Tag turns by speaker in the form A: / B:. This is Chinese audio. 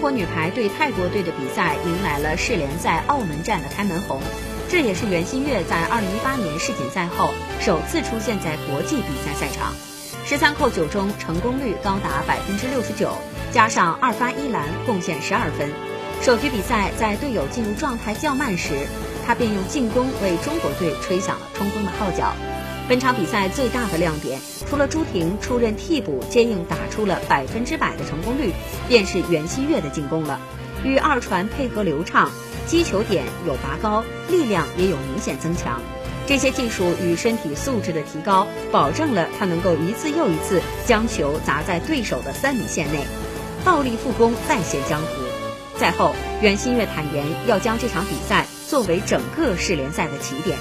A: 中国女排对泰国队的比赛迎来了世联赛澳门站的开门红，这也是袁心玥在2018年世锦赛后首次出现在国际比赛赛场。十三扣九中成功率高达百分之六十九，加上二发一篮，贡献十二分。首局比赛在队友进入状态较慢时，他便用进攻为中国队吹响了冲锋的号角。本场比赛最大的亮点，除了朱婷出任替补接应打出了百分之百的成功率，便是袁心玥的进攻了。与二传配合流畅，击球点有拔高，力量也有明显增强。这些技术与身体素质的提高，保证了他能够一次又一次将球砸在对手的三米线内，暴力复攻再现江湖。赛后，袁心玥坦言要将这场比赛作为整个世联赛的起点。